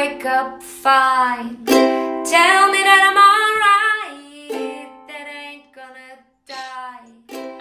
wake up fine. Tell me that I'm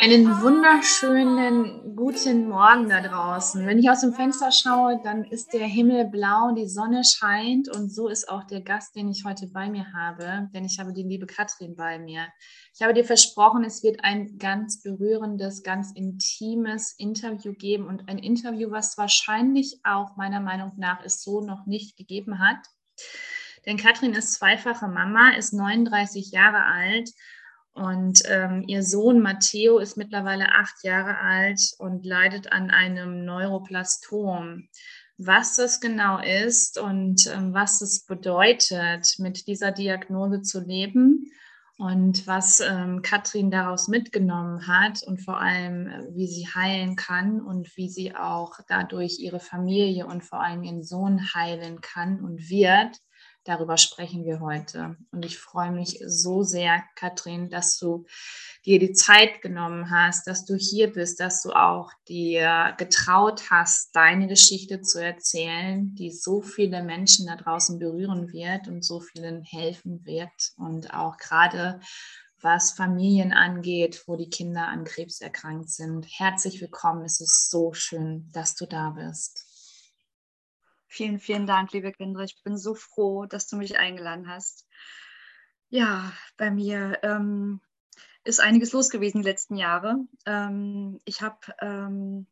Einen wunderschönen guten Morgen da draußen. Wenn ich aus dem Fenster schaue, dann ist der Himmel blau, die Sonne scheint und so ist auch der Gast, den ich heute bei mir habe, denn ich habe die liebe Katrin bei mir. Ich habe dir versprochen, es wird ein ganz berührendes, ganz intimes Interview geben und ein Interview, was wahrscheinlich auch meiner Meinung nach es so noch nicht gegeben hat. Denn Katrin ist zweifache Mama, ist 39 Jahre alt und ähm, ihr Sohn Matteo ist mittlerweile acht Jahre alt und leidet an einem Neuroplastom. Was das genau ist und ähm, was es bedeutet, mit dieser Diagnose zu leben und was ähm, Katrin daraus mitgenommen hat und vor allem, äh, wie sie heilen kann und wie sie auch dadurch ihre Familie und vor allem ihren Sohn heilen kann und wird, darüber sprechen wir heute. Und ich freue mich so sehr, Katrin, dass du dir die Zeit genommen hast, dass du hier bist, dass du auch dir getraut hast, deine Geschichte zu erzählen, die so viele Menschen da draußen berühren wird und so vielen helfen wird. Und auch gerade was Familien angeht, wo die Kinder an Krebs erkrankt sind. Herzlich willkommen. Es ist so schön, dass du da bist. Vielen, vielen Dank, liebe Kinder. Ich bin so froh, dass du mich eingeladen hast. Ja, bei mir ähm, ist einiges los gewesen die letzten Jahre. Ähm, ich habe, ähm,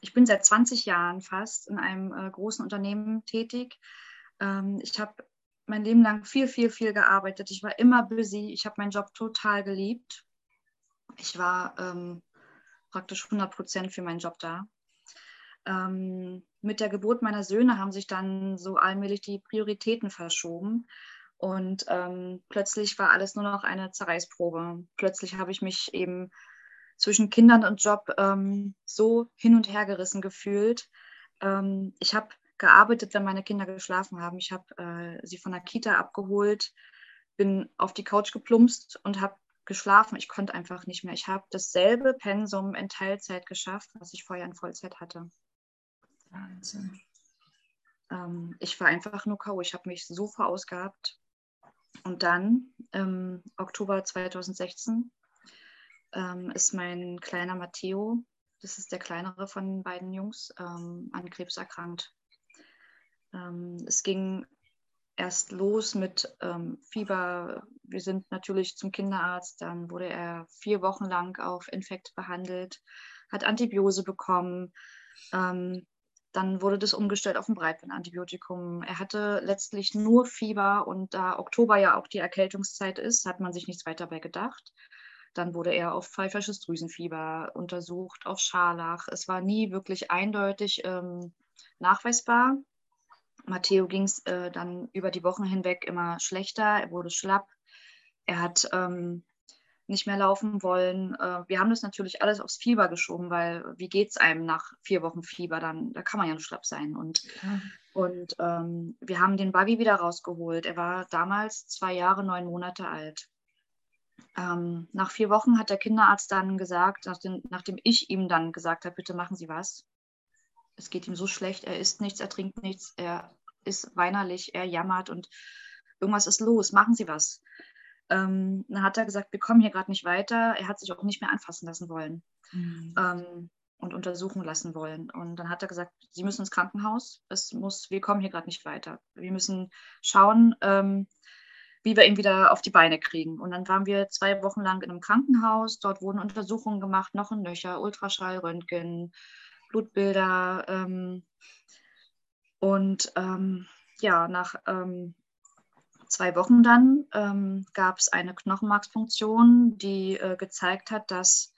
ich bin seit 20 Jahren fast in einem äh, großen Unternehmen tätig. Ähm, ich habe mein Leben lang viel, viel, viel gearbeitet. Ich war immer busy. Ich habe meinen Job total geliebt. Ich war ähm, praktisch 100 Prozent für meinen Job da. Ähm, mit der Geburt meiner Söhne haben sich dann so allmählich die Prioritäten verschoben. Und ähm, plötzlich war alles nur noch eine Zerreißprobe. Plötzlich habe ich mich eben zwischen Kindern und Job ähm, so hin und her gerissen gefühlt. Ähm, ich habe gearbeitet, wenn meine Kinder geschlafen haben. Ich habe äh, sie von der Kita abgeholt, bin auf die Couch geplumpst und habe geschlafen. Ich konnte einfach nicht mehr. Ich habe dasselbe Pensum in Teilzeit geschafft, was ich vorher in Vollzeit hatte. Wahnsinn. Ähm, ich war einfach nur K.O. Ich habe mich so verausgabt. Und dann im Oktober 2016 ähm, ist mein kleiner Matteo, das ist der kleinere von den beiden Jungs, ähm, an Krebs erkrankt. Ähm, es ging erst los mit ähm, Fieber. Wir sind natürlich zum Kinderarzt. Dann wurde er vier Wochen lang auf Infekt behandelt, hat Antibiose bekommen. Ähm, dann wurde das umgestellt auf ein Breitbandantibiotikum. Er hatte letztlich nur Fieber und da Oktober ja auch die Erkältungszeit ist, hat man sich nichts weiter bei gedacht. Dann wurde er auf pfeifersches Drüsenfieber untersucht, auf Scharlach. Es war nie wirklich eindeutig ähm, nachweisbar. Matteo ging es äh, dann über die Wochen hinweg immer schlechter. Er wurde schlapp. Er hat ähm, nicht mehr laufen wollen. Äh, wir haben das natürlich alles aufs Fieber geschoben, weil wie geht es einem nach vier Wochen Fieber? Dann da kann man ja nur schlapp sein. Und, ja. und ähm, wir haben den Buggy wieder rausgeholt. Er war damals zwei Jahre, neun Monate alt. Ähm, nach vier Wochen hat der Kinderarzt dann gesagt, nachdem, nachdem ich ihm dann gesagt habe, bitte machen Sie was. Es geht ihm so schlecht, er isst nichts, er trinkt nichts, er ist weinerlich, er jammert und irgendwas ist los, machen Sie was. Ähm, dann hat er gesagt, wir kommen hier gerade nicht weiter. Er hat sich auch nicht mehr anfassen lassen wollen mhm. ähm, und untersuchen lassen wollen. Und dann hat er gesagt, Sie müssen ins Krankenhaus. Es muss, wir kommen hier gerade nicht weiter. Wir müssen schauen, ähm, wie wir ihn wieder auf die Beine kriegen. Und dann waren wir zwei Wochen lang in einem Krankenhaus. Dort wurden Untersuchungen gemacht, noch ein Nöcher, Ultraschall, Röntgen, Blutbilder. Ähm, und ähm, ja, nach ähm, zwei Wochen dann ähm, gab es eine Knochenmarksfunktion, die äh, gezeigt hat, dass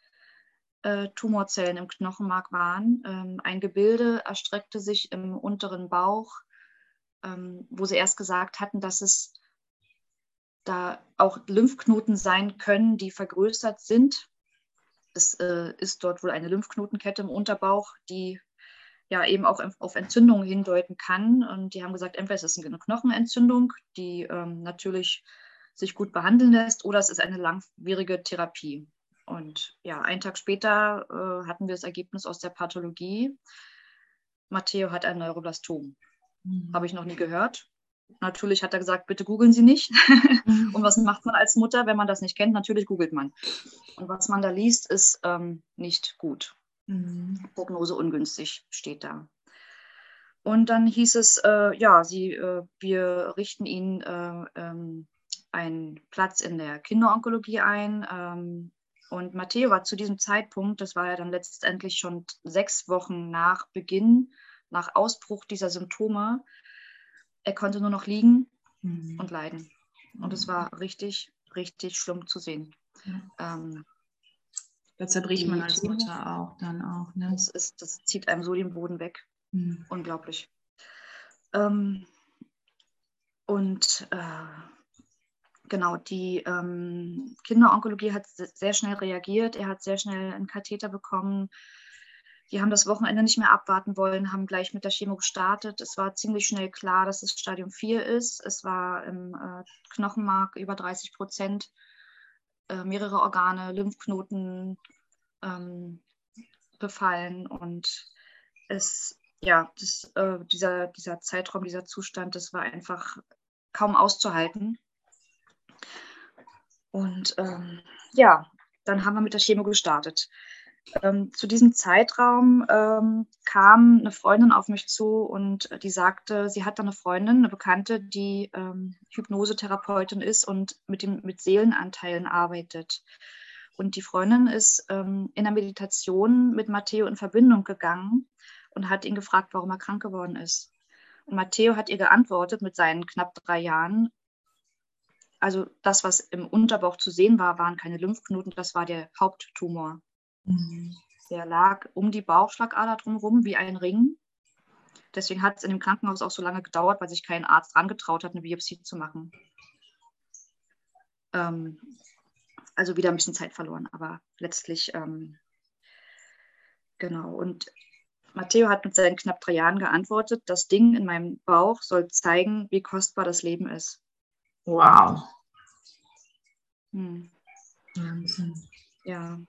äh, Tumorzellen im Knochenmark waren. Ähm, ein Gebilde erstreckte sich im unteren Bauch, ähm, wo sie erst gesagt hatten, dass es da auch Lymphknoten sein können, die vergrößert sind. Es äh, ist dort wohl eine Lymphknotenkette im Unterbauch, die ja eben auch auf Entzündungen hindeuten kann. Und die haben gesagt, entweder ist es eine Knochenentzündung, die ähm, natürlich sich gut behandeln lässt, oder es ist eine langwierige Therapie. Und ja, einen Tag später äh, hatten wir das Ergebnis aus der Pathologie. Matteo hat ein Neuroblastom. Mhm. Habe ich noch nie gehört. natürlich hat er gesagt, bitte googeln Sie nicht. und was macht man als Mutter, wenn man das nicht kennt? Natürlich googelt man. Und was man da liest, ist ähm, nicht gut. Mhm. Prognose ungünstig steht da. Und dann hieß es, äh, ja, sie, äh, wir richten Ihnen äh, ähm, einen Platz in der Kinderonkologie ein. Ähm, und Matteo war zu diesem Zeitpunkt, das war ja dann letztendlich schon sechs Wochen nach Beginn, nach Ausbruch dieser Symptome, er konnte nur noch liegen mhm. und leiden. Und es war richtig, richtig schlimm zu sehen. Ja. Ähm, da zerbricht man als Mutter auch dann auch. Ne? Das, ist, das zieht einem so den Boden weg. Mhm. Unglaublich. Ähm, und äh, genau, die ähm, Kinderonkologie hat sehr schnell reagiert. Er hat sehr schnell einen Katheter bekommen. Die haben das Wochenende nicht mehr abwarten wollen, haben gleich mit der Chemo gestartet. Es war ziemlich schnell klar, dass es Stadium 4 ist. Es war im äh, Knochenmark über 30 Prozent, äh, mehrere Organe, Lymphknoten ähm, befallen und es ja, das, äh, dieser, dieser Zeitraum, dieser Zustand, das war einfach kaum auszuhalten. Und ähm, ja, dann haben wir mit der Chemo gestartet. Ähm, zu diesem Zeitraum ähm, kam eine Freundin auf mich zu und die sagte, sie hat da eine Freundin, eine Bekannte, die ähm, Hypnosetherapeutin ist und mit, dem, mit Seelenanteilen arbeitet. Und die Freundin ist ähm, in der Meditation mit Matteo in Verbindung gegangen und hat ihn gefragt, warum er krank geworden ist. Und Matteo hat ihr geantwortet mit seinen knapp drei Jahren. Also das, was im Unterbauch zu sehen war, waren keine Lymphknoten, das war der Haupttumor. Mhm. Der lag um die Bauchschlagader drumherum wie ein Ring. Deswegen hat es in dem Krankenhaus auch so lange gedauert, weil sich kein Arzt rangetraut hat, eine Biopsie zu machen. Ähm, also wieder ein bisschen Zeit verloren, aber letztlich ähm, genau. Und Matteo hat mit seinen knapp drei Jahren geantwortet, das Ding in meinem Bauch soll zeigen, wie kostbar das Leben ist. Wow. Hm. Wahnsinn. Ja.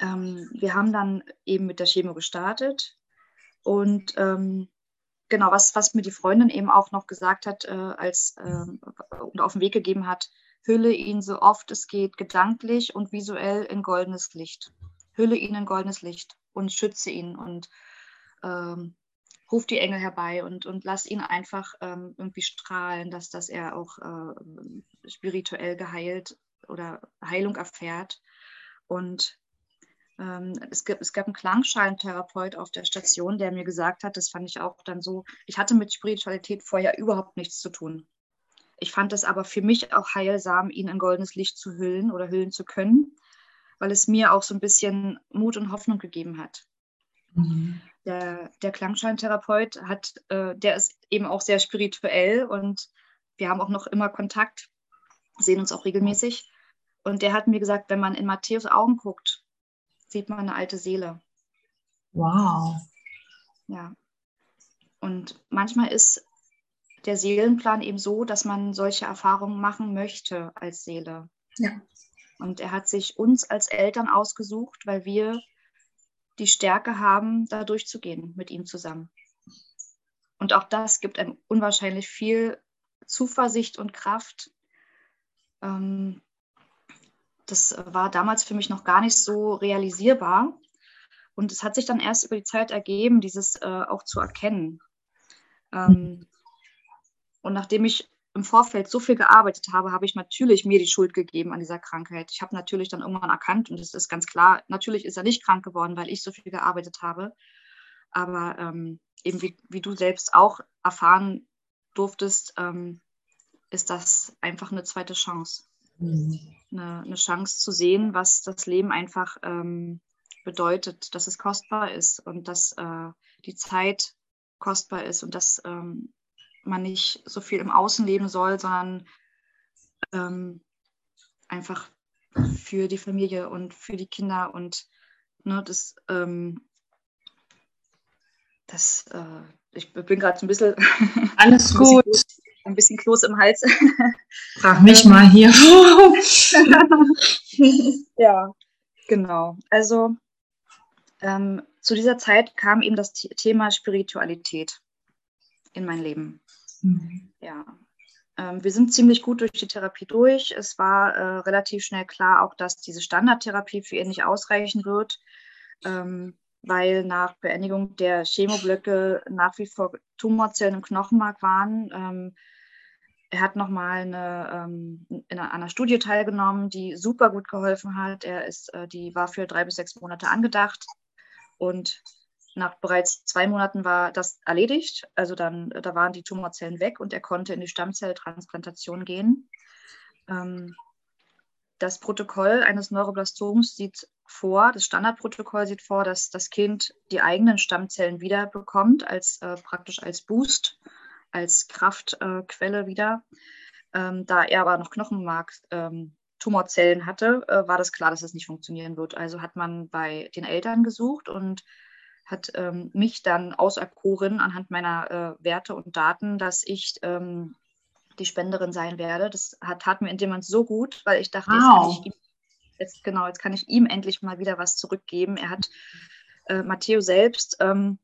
Ähm, wir haben dann eben mit der Chemo gestartet und ähm, genau, was, was mir die Freundin eben auch noch gesagt hat, äh, als äh, und auf den Weg gegeben hat, hülle ihn so oft es geht, gedanklich und visuell in goldenes Licht. Hülle ihn in goldenes Licht und schütze ihn und ähm, ruf die Engel herbei und, und lass ihn einfach ähm, irgendwie strahlen, dass, dass er auch äh, spirituell geheilt oder Heilung erfährt. Und es, gibt, es gab einen Klangschallentherapeut auf der Station, der mir gesagt hat, das fand ich auch dann so, ich hatte mit Spiritualität vorher überhaupt nichts zu tun. Ich fand es aber für mich auch heilsam, ihn in goldenes Licht zu hüllen oder hüllen zu können, weil es mir auch so ein bisschen Mut und Hoffnung gegeben hat. Mhm. Der, der Klangscheintherapeut hat, äh, der ist eben auch sehr spirituell und wir haben auch noch immer Kontakt, sehen uns auch regelmäßig. Und der hat mir gesagt, wenn man in Matthäus Augen guckt, sieht man eine alte Seele. Wow. Ja. Und manchmal ist der Seelenplan eben so, dass man solche Erfahrungen machen möchte als Seele. Ja. Und er hat sich uns als Eltern ausgesucht, weil wir die Stärke haben, da durchzugehen mit ihm zusammen. Und auch das gibt einem unwahrscheinlich viel Zuversicht und Kraft. Ähm, das war damals für mich noch gar nicht so realisierbar. Und es hat sich dann erst über die Zeit ergeben, dieses äh, auch zu erkennen. Ähm, und nachdem ich im Vorfeld so viel gearbeitet habe, habe ich natürlich mir die Schuld gegeben an dieser Krankheit. Ich habe natürlich dann irgendwann erkannt, und es ist ganz klar, natürlich ist er nicht krank geworden, weil ich so viel gearbeitet habe. Aber ähm, eben wie, wie, du selbst auch erfahren durftest, ähm, ist das einfach eine zweite Chance. Mhm. Eine, eine, Chance zu sehen, was das Leben einfach ähm, bedeutet, dass es kostbar ist und dass äh, die Zeit kostbar ist und dass ähm, man nicht so viel im Außen leben soll, sondern ähm, einfach für die Familie und für die Kinder und ne, das, ähm, das äh, ich bin gerade so ein bisschen alles gut. Ein bisschen Kloß im Hals. Frag mich mal hier. ja, genau. Also ähm, zu dieser Zeit kam eben das Thema Spiritualität in mein Leben. Mhm. Ja. Ähm, wir sind ziemlich gut durch die Therapie durch. Es war äh, relativ schnell klar auch, dass diese Standardtherapie für ihn nicht ausreichen wird, ähm, weil nach Beendigung der Chemoblöcke nach wie vor Tumorzellen im Knochenmark waren. Ähm, er hat nochmal ähm, in einer Studie teilgenommen, die super gut geholfen hat. Er ist, äh, die war für drei bis sechs Monate angedacht und nach bereits zwei Monaten war das erledigt. Also dann, da waren die Tumorzellen weg und er konnte in die Stammzelltransplantation gehen. Ähm, das Protokoll eines Neuroblastoms sieht vor, das Standardprotokoll sieht vor, dass das Kind die eigenen Stammzellen wiederbekommt, als äh, praktisch als Boost, als Kraftquelle äh, wieder. Ähm, da er aber noch Knochenmark ähm, Tumorzellen hatte, äh, war das klar, dass das nicht funktionieren wird. Also hat man bei den Eltern gesucht und hat ähm, mich dann auserkoren anhand meiner äh, Werte und Daten, dass ich ähm, die Spenderin sein werde. Das hat, tat mir in dem Moment so gut, weil ich dachte, wow. jetzt, kann ich ihm, jetzt, genau, jetzt kann ich ihm endlich mal wieder was zurückgeben. Er hat, äh, Matteo selbst, ähm,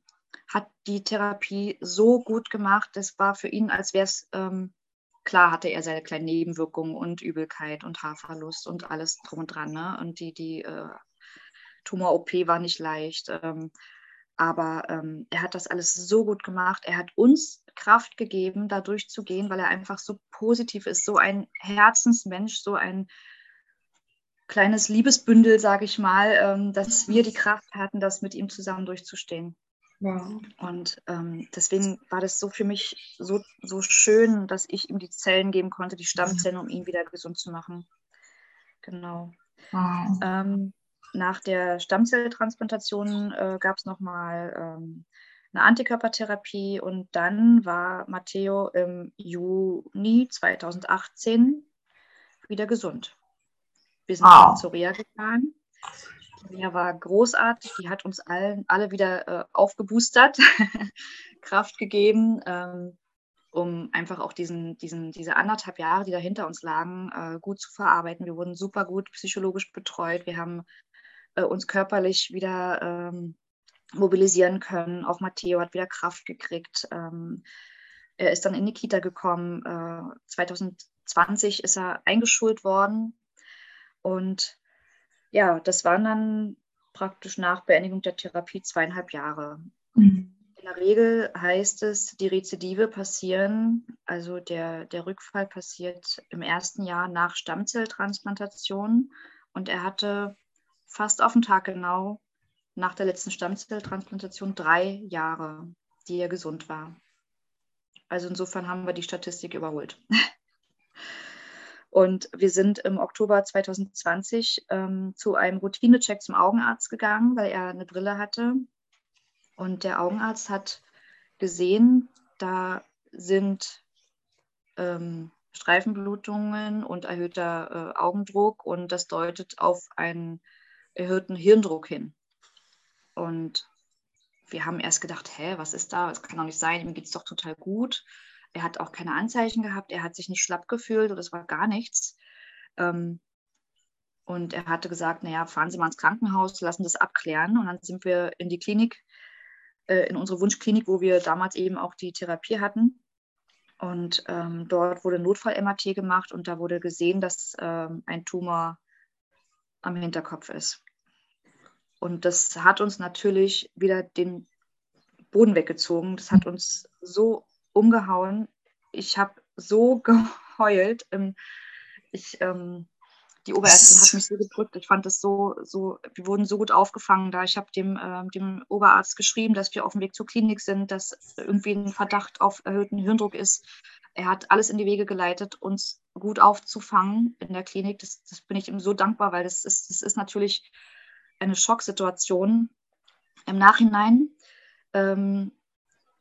hat die Therapie so gut gemacht. Das war für ihn, als wäre es, ähm, klar hatte er seine kleinen Nebenwirkungen und Übelkeit und Haarverlust und alles drum und dran. Ne? Und die, die äh, Tumor-OP war nicht leicht. Ähm, aber ähm, er hat das alles so gut gemacht. Er hat uns Kraft gegeben, da durchzugehen, weil er einfach so positiv ist, so ein Herzensmensch, so ein kleines Liebesbündel, sage ich mal, ähm, dass wir die Kraft hatten, das mit ihm zusammen durchzustehen. Ja. Und ähm, deswegen war das so für mich so, so schön, dass ich ihm die Zellen geben konnte, die Stammzellen, um ihn wieder gesund zu machen. Genau. Wow. Ähm, nach der Stammzelltransplantation äh, gab es nochmal ähm, eine Antikörpertherapie und dann war Matteo im Juni 2018 wieder gesund. Wir sind wow. zur Reha gefahren. Reha war großartig, die hat uns allen, alle wieder äh, aufgeboostert, Kraft gegeben, ähm, um einfach auch diesen, diesen, diese anderthalb Jahre, die da hinter uns lagen, äh, gut zu verarbeiten. Wir wurden super gut psychologisch betreut. Wir haben äh, uns körperlich wieder ähm, mobilisieren können. Auch Matteo hat wieder Kraft gekriegt. Ähm, er ist dann in die Kita gekommen. Äh, 2020 ist er eingeschult worden. Und ja, das waren dann praktisch nach Beendigung der Therapie zweieinhalb Jahre. Mhm. In der Regel heißt es, die Rezidive passieren, also der, der Rückfall passiert im ersten Jahr nach Stammzelltransplantation. Und er hatte fast auf den Tag genau nach der letzten Stammzelltransplantation drei Jahre, die er gesund war. Also insofern haben wir die Statistik überholt. Und wir sind im Oktober 2020 ähm, zu einem Routinecheck zum Augenarzt gegangen, weil er eine Brille hatte. Und der Augenarzt hat gesehen, da sind ähm, Streifenblutungen und erhöhter äh, Augendruck und das deutet auf einen erhöhten Hirndruck hin. Und wir haben erst gedacht, hä, was ist da? Es kann doch nicht sein, ihm geht es doch total gut. Er hat auch keine Anzeichen gehabt, er hat sich nicht schlapp gefühlt oder es war gar nichts. Ähm, und er hatte gesagt, naja, fahren Sie mal ins Krankenhaus, lassen das abklären. Und dann sind wir in die Klinik, äh, in unsere Wunschklinik, wo wir damals eben auch die Therapie hatten. Und ähm, dort wurde Notfall-MRT gemacht und da wurde gesehen, dass ähm, ein Tumor am Hinterkopf ist. Und das hat uns natürlich wieder den Boden weggezogen. Das hat uns so umgehauen. Ich habe so geheult. Ich, ähm, die Oberärztin hat mich so gedrückt. Ich fand das so, so, wir wurden so gut aufgefangen da. Ich habe dem, äh, dem Oberarzt geschrieben, dass wir auf dem Weg zur Klinik sind, dass irgendwie ein Verdacht auf erhöhten Hirndruck ist. Er hat alles in die Wege geleitet, uns gut aufzufangen in der Klinik. Das, das bin ich ihm so dankbar, weil das ist, das ist natürlich eine Schocksituation. Im Nachhinein ähm,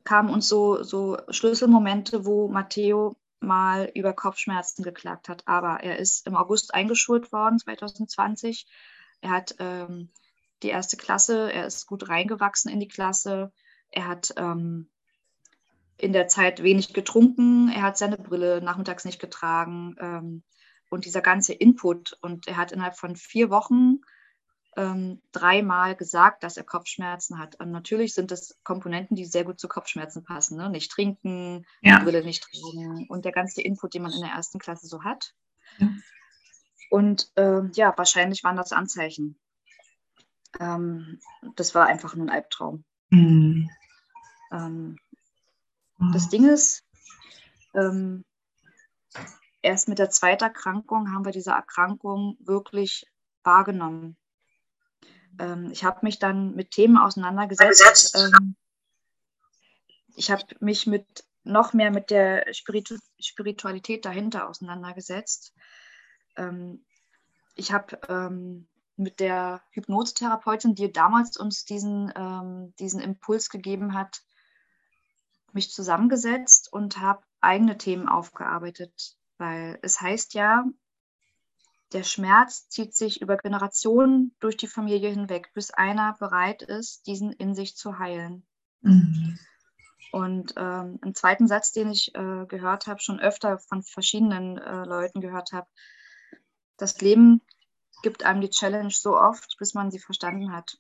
kamen uns so, so Schlüsselmomente, wo Matteo mal über Kopfschmerzen geklagt hat. Aber er ist im August eingeschult worden, 2020. Er hat ähm, die erste Klasse, er ist gut reingewachsen in die Klasse. Er hat ähm, in der Zeit wenig getrunken, er hat seine Brille nachmittags nicht getragen ähm, und dieser ganze Input. Und er hat innerhalb von vier Wochen ähm, dreimal gesagt, dass er Kopfschmerzen hat. Und natürlich sind das Komponenten, die sehr gut zu Kopfschmerzen passen. Ne? Nicht trinken, Ja. Brille nicht tragen und der ganze Input, den man in der ersten Klasse so hat. Ja. Und ähm, ja, wahrscheinlich waren das Anzeichen. Ähm, das war einfach nur ein Albtraum. Mhm. Ähm, das Ding ist, ähm, erst mit der zweiten Erkrankung haben wir diese Erkrankung wirklich wahrgenommen. Ähm, ich habe mich dann mit Themen auseinandergesetzt. Ähm, ich habe mich mit noch mehr mit der Spiritu Spiritualität dahinter auseinandergesetzt. Ähm, ich habe ähm, mit der Hypnosetherapeutin, die damals uns diesen, ähm, diesen Impuls gegeben hat, mich zusammengesetzt und habe eigene Themen aufgearbeitet, weil es heißt ja, der Schmerz zieht sich über Generationen durch die Familie hinweg, bis einer bereit ist, diesen in sich zu heilen. Mhm. Und ähm, einen zweiten Satz, den ich äh, gehört habe, schon öfter von verschiedenen äh, Leuten gehört habe, das Leben gibt einem die Challenge so oft, bis man sie verstanden hat.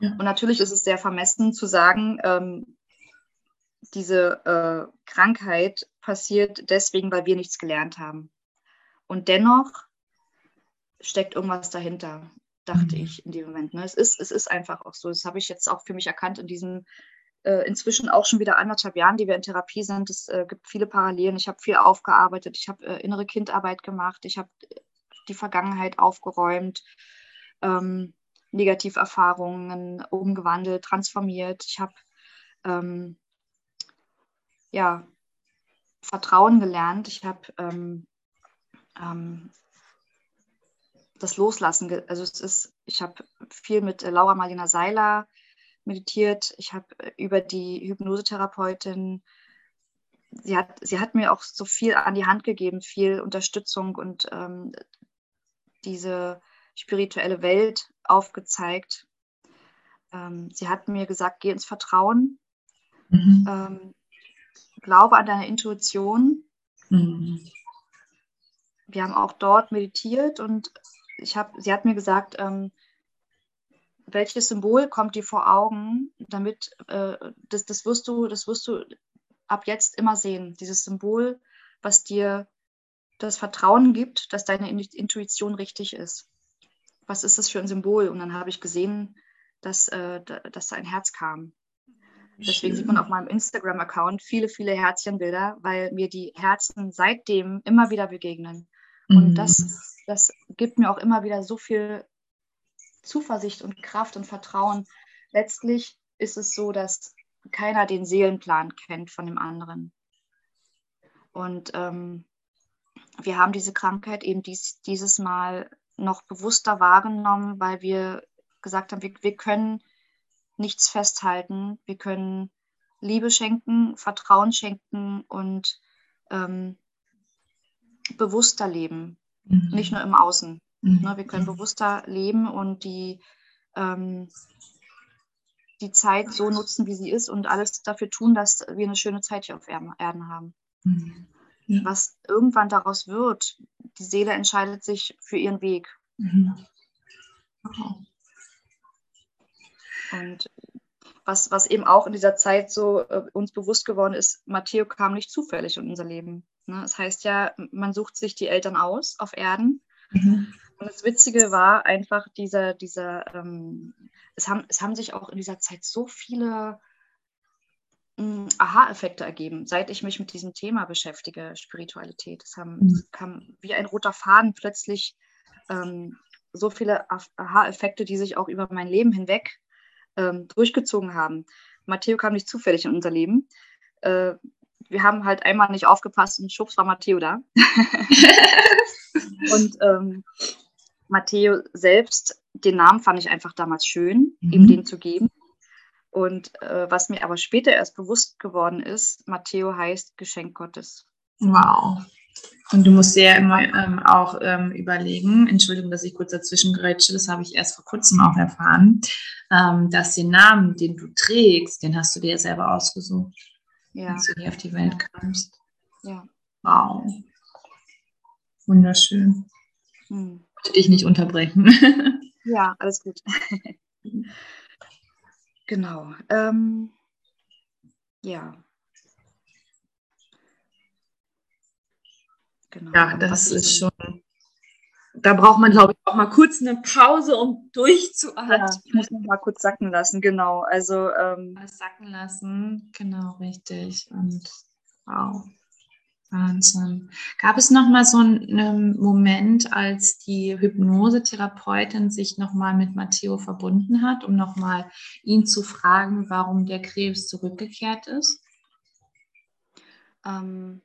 Ja. Und natürlich ist es sehr vermessen zu sagen, ähm, diese äh, Krankheit passiert deswegen, weil wir nichts gelernt haben. Und dennoch steckt irgendwas dahinter, dachte Mhm. ich in dem Moment. Ne? Es, ist, es ist einfach auch so. Das habe ich jetzt auch für mich erkannt in diesen äh, inzwischen auch schon wieder anderthalb Jahren, die wir in Therapie sind. Es äh, gibt viele Parallelen. Ich habe viel aufgearbeitet. Ich habe äh, innere Kindarbeit gemacht. Ich habe die Vergangenheit aufgeräumt, ähm, Negativerfahrungen umgewandelt, transformiert. Ich habe ähm, ja, Vertrauen gelernt. Ich habe ähm, ähm, das Loslassen, also es ist, ich habe viel mit äh, Laura Marlina Seiler meditiert. Ich habe äh, über die Hypnosetherapeutin, sie hat, sie hat mir auch so viel an die Hand gegeben, viel Unterstützung und ähm, diese spirituelle Welt aufgezeigt. Ähm, sie hat mir gesagt, geh ins Vertrauen, Mhm. ähm, glaube an deine Intuition. Mhm. Wir haben auch dort meditiert und ich hab, sie hat mir gesagt, ähm, welches Symbol kommt dir vor Augen, damit äh, das, das wirst du, das wirst du ab jetzt immer sehen. Dieses Symbol, was dir das Vertrauen gibt, dass deine In- Intuition richtig ist. Was ist das für ein Symbol? Und dann habe ich gesehen, dass, äh, da- dass da ein Herz kam. Deswegen sieht man auf meinem Instagram-Account viele, viele Herzchenbilder, weil mir die Herzen seitdem immer wieder begegnen. Und Mhm. das, das gibt mir auch immer wieder so viel Zuversicht und Kraft und Vertrauen. Letztlich ist es so, dass keiner den Seelenplan kennt von dem anderen. Und ähm, wir haben diese Krankheit eben dies, dieses Mal noch bewusster wahrgenommen, weil wir gesagt haben, wir, wir können nichts festhalten. Wir können Liebe schenken, Vertrauen schenken und ähm, bewusster leben, Mhm. nicht nur im Außen. Mhm. Ne? Wir können bewusster leben und die, ähm, die Zeit so nutzen, wie sie ist und alles dafür tun, dass wir eine schöne Zeit hier auf Erden haben. Mhm. Ja. Was irgendwann daraus wird, die Seele entscheidet sich für ihren Weg. Mhm. Wow. Und was, was eben auch in dieser Zeit so äh, uns bewusst geworden ist, Matteo kam nicht zufällig in unser Leben. Ne? Das heißt ja, man sucht sich die Eltern aus auf Erden. Mhm. Und das Witzige war einfach dieser, dieser, ähm, es, haben, es haben sich auch in dieser Zeit so viele mh, Aha-Effekte ergeben, seit ich mich mit diesem Thema beschäftige, Spiritualität. Es, haben, Mhm. es kam wie ein roter Faden plötzlich ähm, so viele Aha-Effekte, die sich auch über mein Leben hinweg ähm, durchgezogen haben. Matteo kam nicht zufällig in unser Leben. Äh, wir haben halt einmal nicht aufgepasst und schubs war Matteo da. und ähm, Matteo selbst, den Namen fand ich einfach damals schön, Mhm. ihm den zu geben. Und äh, was mir aber später erst bewusst geworden ist, Matteo heißt Geschenk Gottes. Wow. Und du musst dir ja immer ähm, auch ähm, überlegen, Entschuldigung, dass ich kurz dazwischen grätsche, das habe ich erst vor kurzem auch erfahren, ähm, dass den Namen, den du trägst, den hast du dir selber ausgesucht, Ja, als du hier auf die Welt kamst. ja. Wow. Wunderschön. Hm. wollte dich nicht unterbrechen. ja, alles gut. genau. Ähm, ja. Genau. Ja, das ist schon. Da braucht man, glaube ich, auch mal kurz eine Pause, um durchzuatmen. Ja, ich muss noch mal kurz sacken lassen, genau. Also ähm, sacken lassen, genau, richtig. Und wow. Wahnsinn. Gab es noch mal so einen Moment, als die Hypnosetherapeutin sich noch mal mit Matteo verbunden hat, um noch mal ihn zu fragen, warum der Krebs zurückgekehrt ist? Ähm,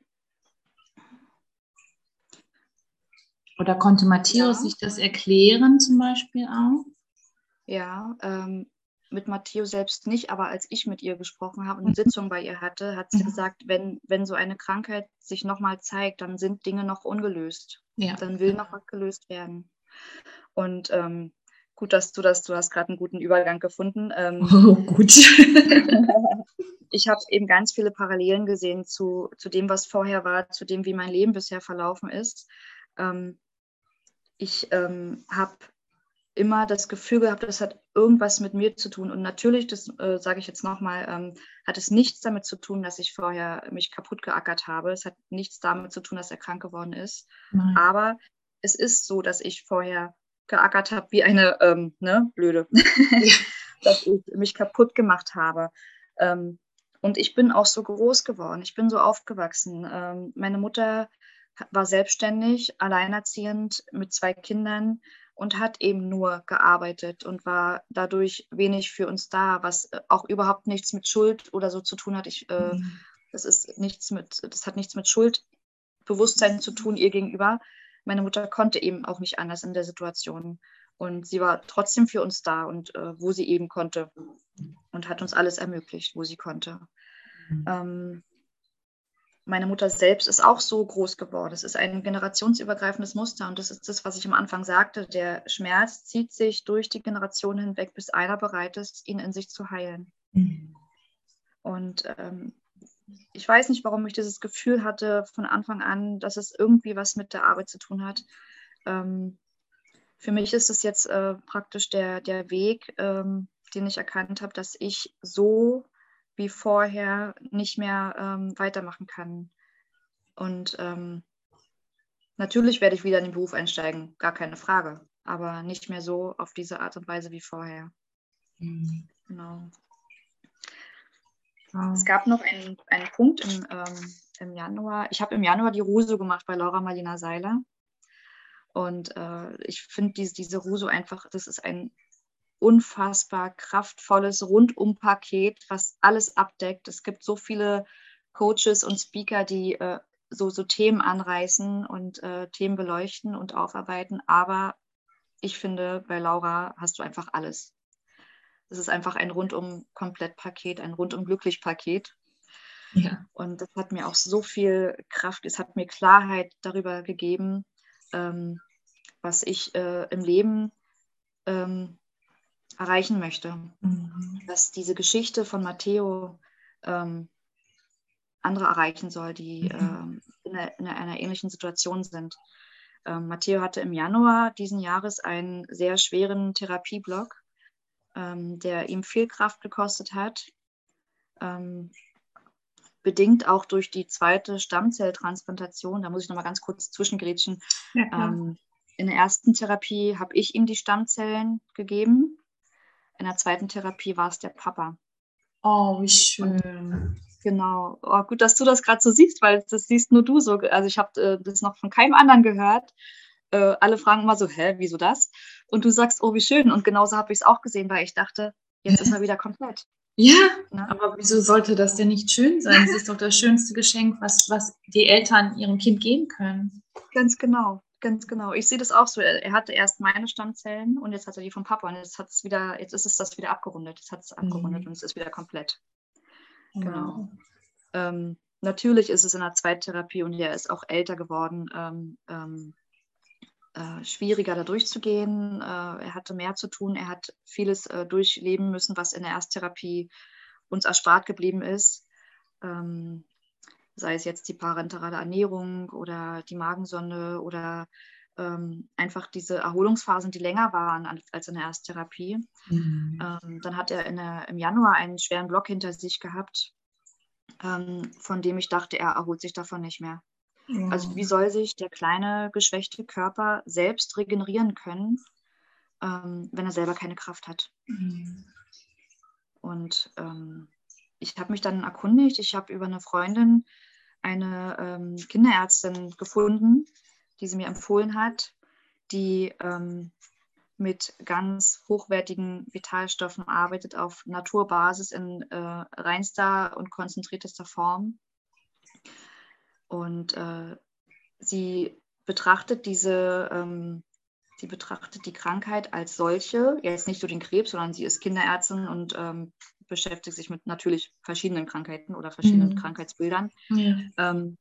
Oder konnte Matteo ja. sich das erklären zum Beispiel auch? Ja, ähm, mit Matteo selbst nicht, aber als ich mit ihr gesprochen habe und eine Sitzung bei ihr hatte, hat sie mhm. gesagt, wenn, wenn so eine Krankheit sich nochmal zeigt, dann sind Dinge noch ungelöst. Ja. Dann will noch was gelöst werden. Und ähm, gut, dass du das, du hast gerade einen guten Übergang gefunden. Ähm, oh, gut. ich habe eben ganz viele Parallelen gesehen zu, zu dem, was vorher war, zu dem, wie mein Leben bisher verlaufen ist. Ähm, ich ähm, habe immer das Gefühl gehabt, das hat irgendwas mit mir zu tun. Und natürlich, das äh, sage ich jetzt nochmal, ähm, hat es nichts damit zu tun, dass ich vorher mich kaputt geackert habe. Es hat nichts damit zu tun, dass er krank geworden ist. Nein. Aber es ist so, dass ich vorher geackert habe wie eine ähm, ne, Blöde, dass ich mich kaputt gemacht habe. Ähm, und ich bin auch so groß geworden. Ich bin so aufgewachsen. Ähm, meine Mutter war selbstständig, alleinerziehend mit zwei Kindern und hat eben nur gearbeitet und war dadurch wenig für uns da, was äh, auch überhaupt nichts mit Schuld oder so zu tun hat. Ich, äh, mhm. das ist nichts mit, das hat nichts mit Schuldbewusstsein zu tun ihr gegenüber. Meine Mutter konnte eben auch nicht anders in der Situation. Und sie war trotzdem für uns da und äh, wo sie eben konnte und hat uns alles ermöglicht, wo sie konnte. Mhm. Ähm, meine Mutter selbst ist auch so groß geworden. Es ist ein generationsübergreifendes Muster und das ist das, was ich am Anfang sagte. Der Schmerz zieht sich durch die Generationen hinweg, bis einer bereit ist, ihn in sich zu heilen. Mhm. Und ähm, ich weiß nicht, warum ich dieses Gefühl hatte von Anfang an, dass es irgendwie was mit der Arbeit zu tun hat. Ähm, für mich ist es jetzt äh, praktisch der, der Weg, ähm, den ich erkannt habe, dass ich so wie vorher nicht mehr ähm, weitermachen kann. Und ähm, natürlich werde ich wieder in den Beruf einsteigen, gar keine Frage, aber nicht mehr so auf diese Art und Weise wie vorher. Mhm. Genau. Wow. Es gab noch einen, einen Punkt im, ähm, im Januar. Ich habe im Januar die Ruso gemacht bei Laura Marlina Seiler. Und äh, ich finde diese, diese Ruso einfach, das ist ein unfassbar kraftvolles Rundum-Paket, was alles abdeckt. Es gibt so viele Coaches und Speaker, die äh, so, so Themen anreißen und äh, Themen beleuchten und aufarbeiten. Aber ich finde, bei Laura hast du einfach alles. Es ist einfach ein Rundum-Komplett-Paket, ein Rundum-Glücklich-Paket. Ja. Und das hat mir auch so viel Kraft, es hat mir Klarheit darüber gegeben, ähm, was ich äh, im Leben ähm, erreichen möchte. Mhm. Dass diese Geschichte von Matteo ähm, andere erreichen soll, die mhm. ähm, in, einer, in, einer, ähnlichen Situation sind. Ähm, Matteo hatte im Januar diesen Jahres einen sehr schweren Therapieblock, ähm, der ihm viel Kraft gekostet hat, ähm, bedingt auch durch die zweite Stammzelltransplantation. Da muss ich noch mal ganz kurz zwischengrätschen. Ja, ähm, in der ersten Therapie habe ich ihm die Stammzellen gegeben in der zweiten Therapie war es der Papa. Oh, wie schön. Und, genau. Oh, gut, dass du das gerade so siehst, weil das siehst nur du so. Also ich habe äh, das noch von keinem anderen gehört. Äh, alle fragen immer so, hä, wieso das? Und du sagst, oh, wie schön. Und genauso habe ich es auch gesehen, weil ich dachte, jetzt ist er wieder komplett. Ja, ne? aber wieso sollte das denn nicht schön sein? Es ist doch das schönste Geschenk, was, was die Eltern ihrem Kind geben können. Ganz genau. Ganz genau. Ich sehe das auch so. Er hatte erst meine Stammzellen und jetzt hat er die vom Papa und jetzt hat es wieder, jetzt ist es das wieder abgerundet. Jetzt hat es abgerundet mhm. und es ist wieder komplett. Wow. Genau. Ähm, natürlich ist es in der Zweittherapie und er ist auch älter geworden, ähm, ähm, äh, schwieriger da durchzugehen. Äh, er hatte mehr zu tun. Er hat vieles äh, durchleben müssen, was in der Ersttherapie uns erspart geblieben ist. Ähm, sei es jetzt die parenterale Ernährung oder die Magensonde oder ähm, einfach diese Erholungsphasen, die länger waren als in der Ersttherapie. Mhm. Ähm, dann hat er der, im Januar einen schweren Block hinter sich gehabt, ähm, von dem ich dachte, er erholt sich davon nicht mehr. Mhm. Also wie soll sich der kleine, geschwächte Körper selbst regenerieren können, ähm, wenn er selber keine Kraft hat? Mhm. Und ähm, ich habe mich dann erkundigt, ich habe über eine Freundin eine ähm, Kinderärztin gefunden, die sie mir empfohlen hat, die ähm, mit ganz hochwertigen Vitalstoffen arbeitet auf Naturbasis in äh, reinster und konzentriertester Form. Und äh, sie betrachtet diese, ähm, sie betrachtet die Krankheit als solche, jetzt nicht nur den Krebs, sondern sie ist Kinderärztin und ähm, beschäftigt sich mit natürlich verschiedenen Krankheiten oder verschiedenen mhm. Krankheitsbildern. Ja. Ähm,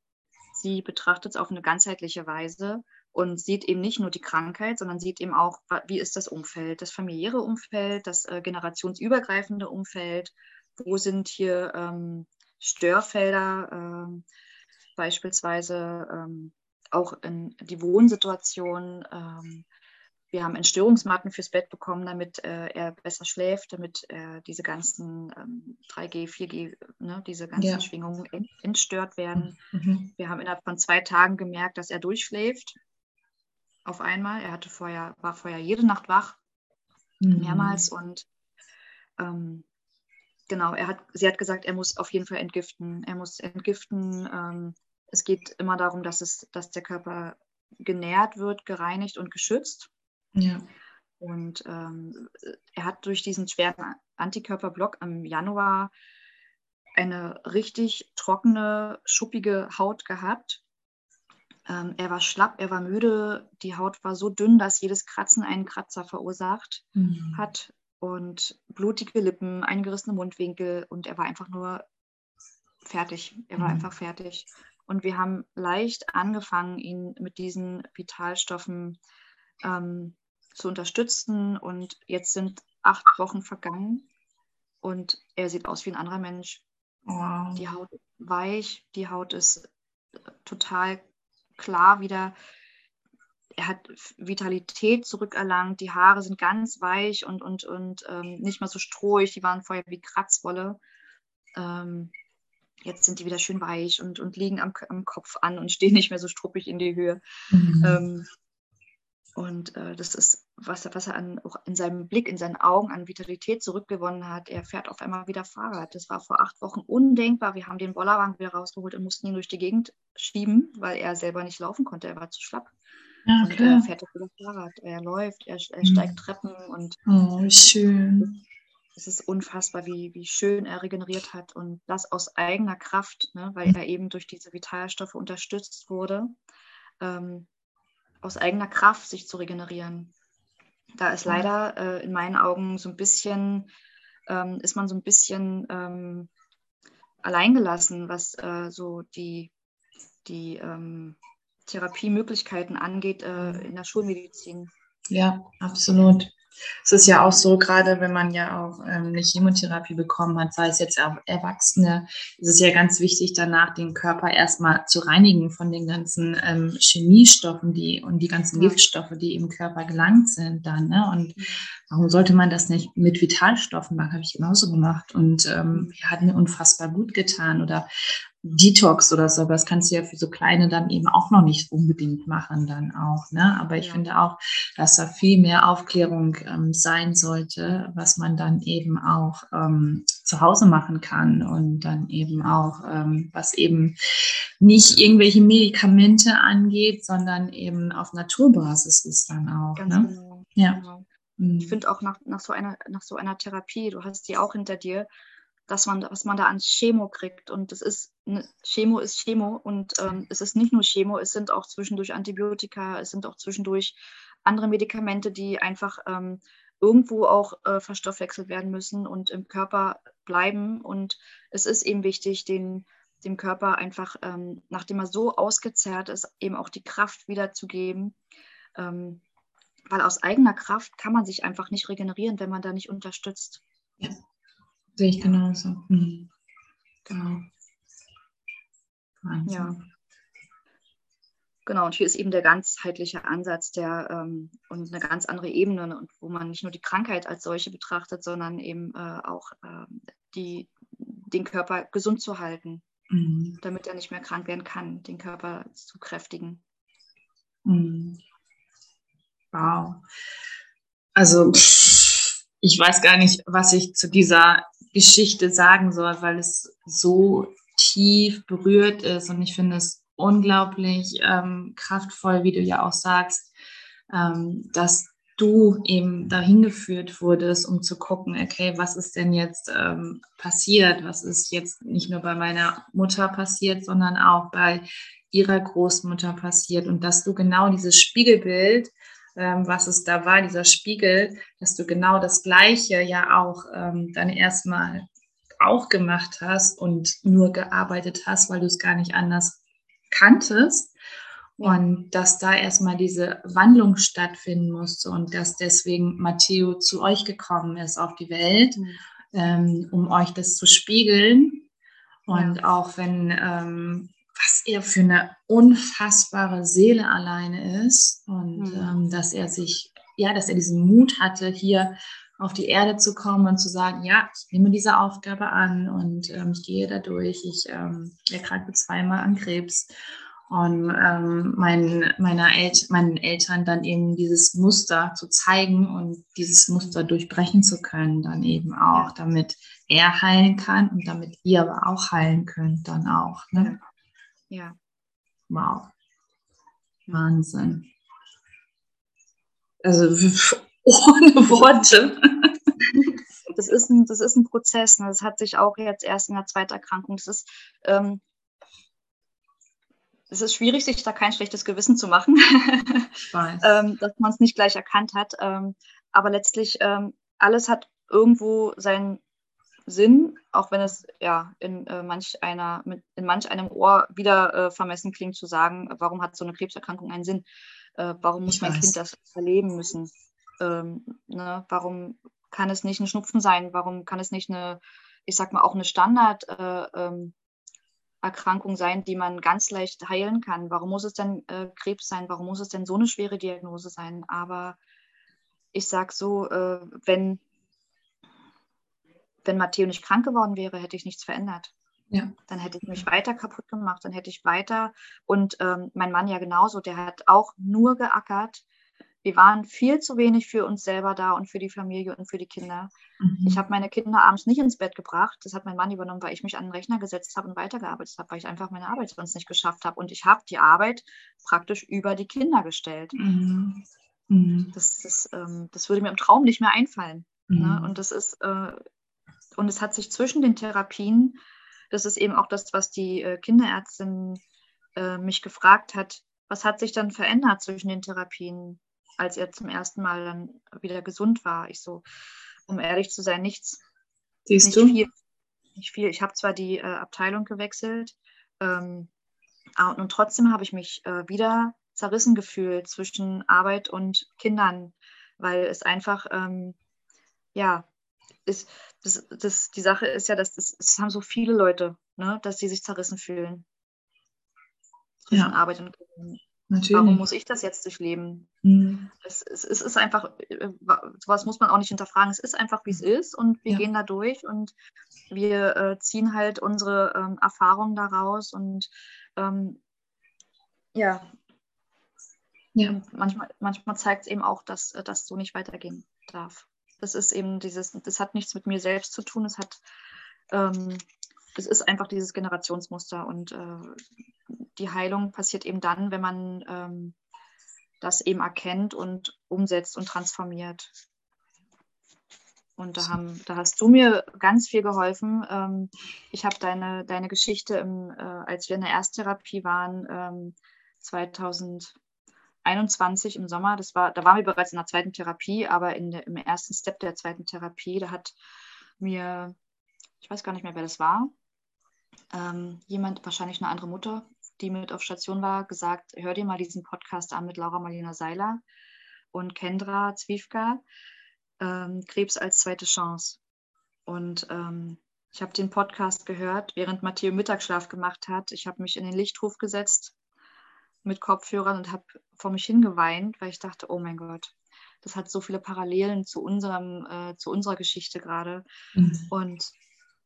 sie betrachtet es auf eine ganzheitliche Weise und sieht eben nicht nur die Krankheit, sondern sieht eben auch, wie ist das Umfeld, das familiäre Umfeld, das äh, generationsübergreifende Umfeld, wo sind hier ähm, Störfelder, äh, beispielsweise ähm, auch in die Wohnsituation, ähm, wir haben Entstörungsmatten fürs Bett bekommen, damit äh, er besser schläft, damit er diese ganzen ähm, 3G, 4G, ne, diese ganzen ja. Schwingungen ent entstört werden. Mhm. Wir haben innerhalb von zwei Tagen gemerkt, dass er durchschläft. Auf einmal. Er hatte vorher, war vorher jede Nacht wach, mhm. mehrmals und ähm, genau, er hat, sie hat gesagt, er muss auf jeden Fall entgiften. Er muss entgiften. Ähm, es geht immer darum, dass, es, dass der Körper genährt wird, gereinigt und geschützt. Ja. Und ähm, er hat durch diesen schweren Antikörperblock im Januar eine richtig trockene, schuppige Haut gehabt. Ähm, er war schlapp, er war müde, die Haut war so dünn, dass jedes Kratzen einen Kratzer verursacht mhm. hat und blutige Lippen, eingerissene Mundwinkel und er war einfach nur fertig. Er war mhm. einfach fertig. Und wir haben leicht angefangen, ihn mit diesen Vitalstoffen ähm, zu unterstützen. Und jetzt sind acht Wochen vergangen und er sieht aus wie ein anderer Mensch. Wow. Die Haut ist weich, die Haut ist äh, total klar wieder. Er hat Vitalität zurückerlangt, die Haare sind ganz weich und, und, und ähm, nicht mehr so strohig, die waren vorher wie Kratzwolle. Ähm, jetzt sind die wieder schön weich und, und liegen am, am Kopf an und stehen nicht mehr so struppig in die Höhe. Mhm. Ähm, und äh, das ist, was, was er an, auch in seinem Blick, in seinen Augen an Vitalität zurückgewonnen hat. Er fährt auf einmal wieder Fahrrad. Das war vor acht Wochen undenkbar. Wir haben den Bollerwagen wieder rausgeholt und mussten ihn durch die Gegend schieben, weil er selber nicht laufen konnte. Er war zu schlapp. Ja, und er fährt wieder Fahrrad. Er läuft, er, er steigt mhm. Treppen und. Oh, schön. Es ist unfassbar, wie, wie schön er regeneriert hat und das aus eigener Kraft, ne, weil er eben durch diese Vitalstoffe unterstützt wurde. Ähm, aus eigener Kraft sich zu regenerieren. Da ist leider äh, in meinen Augen so ein bisschen, ähm, ist man so ein bisschen ähm, alleingelassen, was äh, so die, die ähm, Therapiemöglichkeiten angeht äh, in der Schulmedizin. Ja, absolut. Es ist ja auch so, gerade wenn man ja auch ähm, eine Chemotherapie bekommen hat, sei es jetzt Erwachsene, ist es ja ganz wichtig, danach den Körper erstmal zu reinigen von den ganzen ähm, Chemiestoffen die, und die ganzen. Giftstoffe, die im Körper gelangt sind dann. Ne? Und warum sollte man das nicht mit Vitalstoffen machen? Habe ich genauso gemacht und ähm, hat mir unfassbar gut getan. Oder Detox oder so, aber das kannst du ja für so kleine dann eben auch noch nicht unbedingt machen dann auch. Ne? Aber ich ja. finde auch, dass da viel mehr Aufklärung ähm, sein sollte, was man dann eben auch ähm, zu Hause machen kann und dann eben auch, ähm, was eben nicht irgendwelche Medikamente angeht, sondern eben auf Naturbasis ist dann auch. Ganz ne? genau. Ja. Genau. Ich mhm. finde auch nach, nach, so einer, nach so einer Therapie, du hast die auch hinter dir, dass man, was man da an Chemo kriegt. Und das ist, ne, Chemo ist Chemo und ähm, es ist nicht nur Chemo, es sind auch zwischendurch Antibiotika, es sind auch zwischendurch andere Medikamente, die einfach ähm, irgendwo auch äh, verstoffwechselt werden müssen und im Körper bleiben. Und es ist eben wichtig, den, dem Körper einfach, ähm, nachdem er so ausgezehrt ist, eben auch die Kraft wiederzugeben. Ähm, weil aus eigener Kraft kann man sich einfach nicht regenerieren, wenn man da nicht unterstützt. Ja. Sehe ich genauso. Mhm. Genau. Ja. Genau, und hier ist eben der ganzheitliche Ansatz der, ähm, und eine ganz andere Ebene, und wo man nicht nur die Krankheit als solche betrachtet, sondern eben äh, auch äh, die, den Körper gesund zu halten, mhm. damit er nicht mehr krank werden kann, den Körper zu kräftigen. Mhm. Wow. Also ich weiß gar nicht, was ich zu dieser Geschichte sagen soll, weil es so tief berührt ist und ich finde es unglaublich ähm, kraftvoll, wie du ja auch sagst, ähm, dass du eben dahin geführt wurdest, um zu gucken, okay, was ist denn jetzt ähm, passiert? Was ist jetzt nicht nur bei meiner Mutter passiert, sondern auch bei ihrer Großmutter passiert und dass du genau dieses Spiegelbild, ähm, was es da war, dieser Spiegel, dass du genau das Gleiche ja auch ähm, dann erstmal auch gemacht hast und nur gearbeitet hast, weil du es gar nicht anders kanntest. Und dass da erstmal diese Wandlung stattfinden musste und dass deswegen Matteo zu euch gekommen ist auf die Welt, mhm. ähm, um euch das zu spiegeln. Und ja. auch wenn, ähm, was er für eine unfassbare Seele alleine ist und mhm. ähm, dass er sich, ja, dass er diesen Mut hatte, hier auf die Erde zu kommen und zu sagen, ja, ich nehme diese Aufgabe an und ähm, ich gehe da durch. Ich ähm, erkranke zweimal an Krebs und ähm, mein, meiner El meinen Eltern dann eben dieses Muster zu zeigen und dieses Muster durchbrechen zu können, dann eben auch, damit er heilen kann und damit ihr aber auch heilen könnt, dann auch. Ne? Ja. Wow. Wahnsinn. Also ohne Worte. Das ist ein, das ist ein Prozess. Ne? Das hat sich auch jetzt erst in der zweiten Erkrankung. Das ist, ähm, es ist schwierig, sich da kein schlechtes Gewissen zu machen, ähm, dass man es nicht gleich erkannt hat. Ähm, aber letztlich, ähm, alles hat irgendwo seinen Sinn, auch wenn es ja in, äh, manch, einer, mit, in manch einem Ohr wieder äh, vermessen klingt, zu sagen, warum hat so eine Krebserkrankung einen Sinn? Äh, warum muss ich mein weiß. Kind das erleben müssen? Ähm, ne? Warum kann es nicht ein Schnupfen sein? Warum kann es nicht eine, ich sag mal, auch eine Standard äh, ähm, Erkrankung sein, die man ganz leicht heilen kann. Warum muss es denn äh, Krebs sein? Warum muss es denn so eine schwere Diagnose sein? Aber ich sage so, äh, wenn, wenn Matteo nicht krank geworden wäre, hätte ich nichts verändert. Ja. Dann hätte ich mich weiter kaputt gemacht, dann hätte ich weiter. Und ähm, mein Mann ja genauso, der hat auch nur geackert, wir waren viel zu wenig für uns selber da und für die Familie und für die Kinder. Mhm. Ich habe meine Kinder abends nicht ins Bett gebracht. Das hat mein Mann übernommen, weil ich mich an den Rechner gesetzt habe und weitergearbeitet habe, weil ich einfach meine Arbeit sonst nicht geschafft habe. Und ich habe die Arbeit praktisch über die Kinder gestellt. Mhm. Mhm. Das, das, ähm, das würde mir im Traum nicht mehr einfallen. Ne? Mhm. Und das ist, äh, und es hat sich zwischen den Therapien, das ist eben auch das, was die äh, Kinderärztin äh, mich gefragt hat, was hat sich dann verändert zwischen den Therapien? als er zum ersten Mal dann wieder gesund war. Ich so, um ehrlich zu sein, nichts. Siehst nicht du? Viel, nicht viel. Ich habe zwar die äh, Abteilung gewechselt ähm, und, und, trotzdem habe ich mich äh, wieder zerrissen gefühlt zwischen Arbeit und Kindern, weil es einfach, ähm, ja, ist, das, das, die Sache ist ja, dass das, das haben so viele Leute, ne, dass sie sich zerrissen fühlen. Ja. Arbeit und. Natürlich. Warum muss ich das jetzt durchleben? Mhm. Es, es, es, ist einfach, äh, sowas muss man auch nicht hinterfragen. Es ist einfach, wie es ist und wir ja. gehen da durch und wir äh, ziehen halt unsere ähm, Erfahrungen daraus und ähm, ja. ja. Und manchmal, manchmal zeigt es eben auch, dass äh, das so nicht weitergehen darf. Das ist eben dieses, das hat nichts mit mir selbst zu tun, es hat, ähm, es ist einfach dieses Generationsmuster und äh, die Heilung passiert eben dann, wenn man ähm, das eben erkennt und umsetzt und transformiert. Und da, haben, da hast du mir ganz viel geholfen. Ähm, ich habe deine, deine Geschichte, im, äh, als wir in der Ersttherapie waren, ähm, 2000, 21 im Sommer, das war, da waren wir bereits in der zweiten Therapie, aber in der, im ersten Step der zweiten Therapie, da hat mir, ich weiß gar nicht mehr, wer das war, ähm, jemand, wahrscheinlich eine andere Mutter, die mit auf Station war, gesagt, hör dir mal diesen Podcast an mit Laura Marlina Seiler und Kendra Zwiefka, ähm, Krebs als zweite Chance. Und ähm, ich habe den Podcast gehört, während Matteo Mittagsschlaf gemacht hat. Ich habe mich in den Lichthof gesetzt, mit Kopfhörern und habe vor mich hingeweint, weil ich dachte, oh mein Gott, das hat so viele Parallelen zu unserem, äh, zu unserer Geschichte gerade. Mhm. Und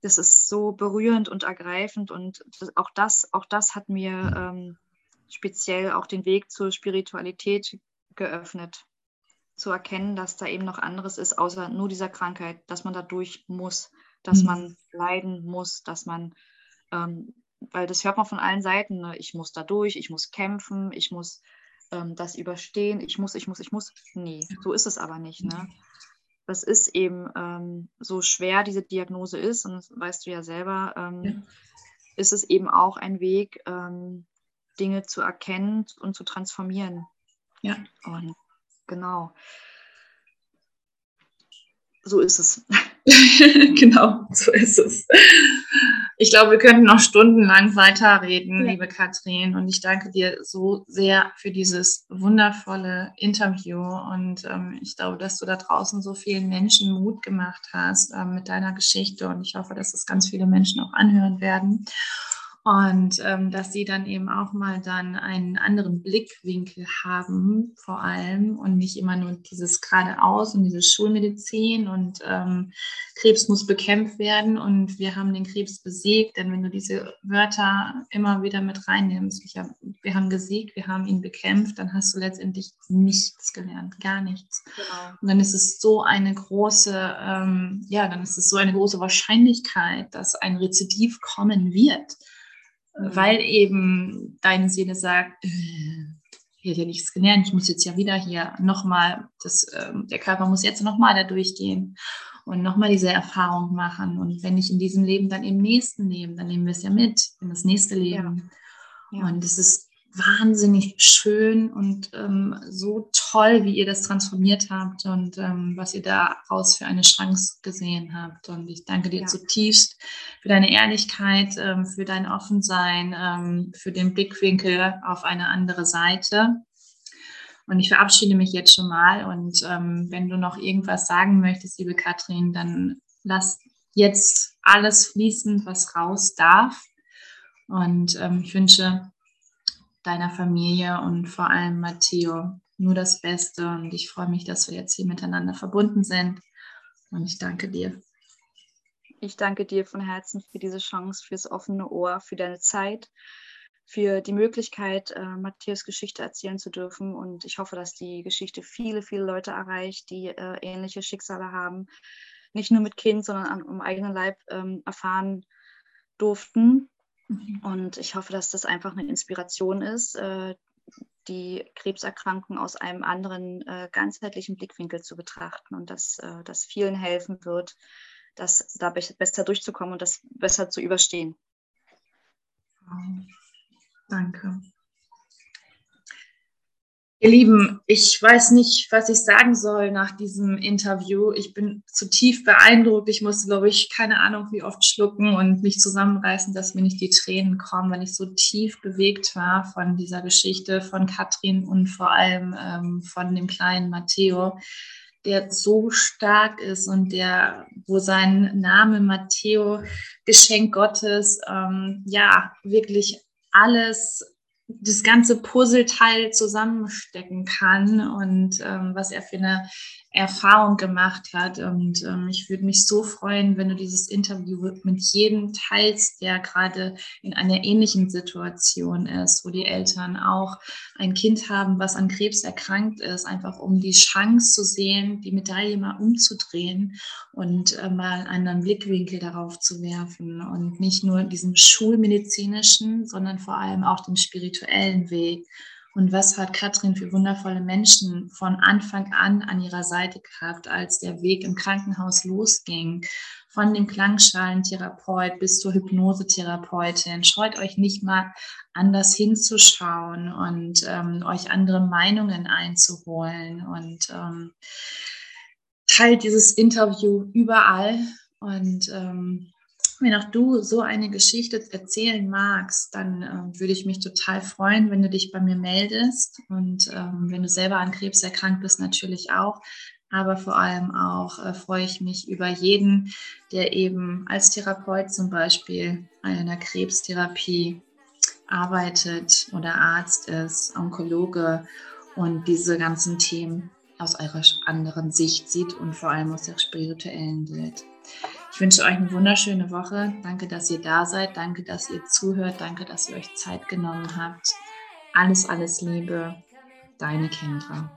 das ist so berührend und ergreifend und das, auch das, auch das hat mir ähm, speziell auch den Weg zur Spiritualität geöffnet, zu erkennen, dass da eben noch anderes ist, außer nur dieser Krankheit, dass man da durch muss, dass mhm. man leiden muss, dass man, ähm, weil das hört man von allen Seiten, ne? ich muss da durch, ich muss kämpfen, ich muss ähm, das überstehen, ich muss, ich muss, ich muss. Nee, so ist es aber nicht. Ne? Das ist eben ähm, so schwer, diese Diagnose ist, und das weißt du ja selber, ähm, ja. ist es eben auch ein Weg, ähm, Dinge zu erkennen und zu transformieren. Ja. Und genau. So ist es. genau, so ist es. Ich glaube, wir könnten noch stundenlang weiterreden, ja. liebe Katrin. Und ich danke dir so sehr für dieses wundervolle Interview. Und ähm, ich glaube, dass du da draußen so vielen Menschen Mut gemacht hast ähm, mit deiner Geschichte. Und ich hoffe, dass es ganz viele Menschen auch anhören werden und ähm, dass sie dann eben auch mal dann einen anderen Blickwinkel haben, vor allem und nicht immer nur dieses geradeaus und diese Schulmedizin und ähm, Krebs muss bekämpft werden und wir haben den Krebs besiegt, denn wenn du diese Wörter immer wieder mit reinnimmst, hab, wir haben gesiegt, wir haben ihn bekämpft, dann hast du letztendlich nichts gelernt, gar nichts. Genau. Und dann ist es so eine große, ähm, ja, dann ist es so eine große Wahrscheinlichkeit, dass ein Rezidiv kommen wird weil eben deine Seele sagt, äh, ich hätte ja nichts gelernt, ich muss jetzt ja wieder hier nochmal, äh, der Körper muss jetzt nochmal da durchgehen und nochmal diese Erfahrung machen. Und wenn nicht in diesem Leben, dann im nächsten Leben, dann nehmen wir es ja mit in das nächste Leben. Ja. Ja. Und es ist wahnsinnig schön und ähm, so toll, wie ihr das transformiert habt und ähm, was ihr daraus für eine Chance gesehen habt. Und ich danke dir ja. zutiefst für deine Ehrlichkeit, ähm, für dein Offensein, ähm, für den Blickwinkel auf eine andere Seite. Und ich verabschiede mich jetzt schon mal. Und ähm, wenn du noch irgendwas sagen möchtest, liebe Katrin, dann lass jetzt alles fließen, was raus darf. Und ähm, ich wünsche deiner Familie und vor allem Matteo nur das Beste. Und ich freue mich, dass wir jetzt hier miteinander verbunden sind. Und ich danke dir. Ich danke dir von Herzen für diese Chance, fürs offene Ohr, für deine Zeit, für die Möglichkeit, äh, Matthias Geschichte erzählen zu dürfen. Und ich hoffe, dass die Geschichte viele, viele Leute erreicht, die äh, ähnliche Schicksale haben, nicht nur mit Kind, sondern am, am eigenen Leib ähm, erfahren durften. Mhm. Und ich hoffe, dass das einfach eine Inspiration ist, äh, die Krebserkrankung aus einem anderen äh, ganzheitlichen Blickwinkel zu betrachten und dass äh, das vielen helfen wird, das da besser durchzukommen und das besser zu überstehen. Danke. Ihr Lieben, ich weiß nicht, was ich sagen soll nach diesem Interview. Ich bin zutiefst beeindruckt. Ich musste, glaube ich, keine Ahnung, wie oft schlucken und mich zusammenreißen, dass mir nicht die Tränen kommen, weil ich so tief bewegt war von dieser Geschichte von Katrin und vor allem ähm, von dem kleinen Matteo, der so stark ist und der, wo sein Name Matteo, Geschenk Gottes, ähm, ja, wirklich alles das ganze Puzzleteil zusammenstecken kann und ähm, was er für eine Erfahrung gemacht hat. Und ähm, ich würde mich so freuen, wenn du dieses Interview mit jedem teilst, der gerade in einer ähnlichen Situation ist, wo die Eltern auch ein Kind haben, was an Krebs erkrankt ist, einfach um die Chance zu sehen, die Medaille mal umzudrehen und äh, mal einen anderen Blickwinkel darauf zu werfen und nicht nur diesen schulmedizinischen, sondern vor allem auch den spirituellen Weg und was hat Katrin für wundervolle Menschen von Anfang an an ihrer Seite gehabt, als der Weg im Krankenhaus losging? Von dem Klangschalentherapeut bis zur Hypnosetherapeutin. Scheut euch nicht mal anders hinzuschauen und ähm, euch andere Meinungen einzuholen und ähm, teilt dieses Interview überall und ähm, wenn auch du so eine Geschichte erzählen magst, dann äh, würde ich mich total freuen, wenn du dich bei mir meldest. Und ähm, wenn du selber an Krebs erkrankt bist, natürlich auch. Aber vor allem auch äh, freue ich mich über jeden, der eben als Therapeut zum Beispiel einer Krebstherapie arbeitet oder Arzt ist, Onkologe und diese ganzen Themen aus eurer anderen Sicht sieht und vor allem aus der spirituellen Welt. Ich wünsche euch eine wunderschöne Woche. Danke, dass ihr da seid. Danke, dass ihr zuhört. Danke, dass ihr euch Zeit genommen habt. Alles, alles Liebe. Deine Kendra.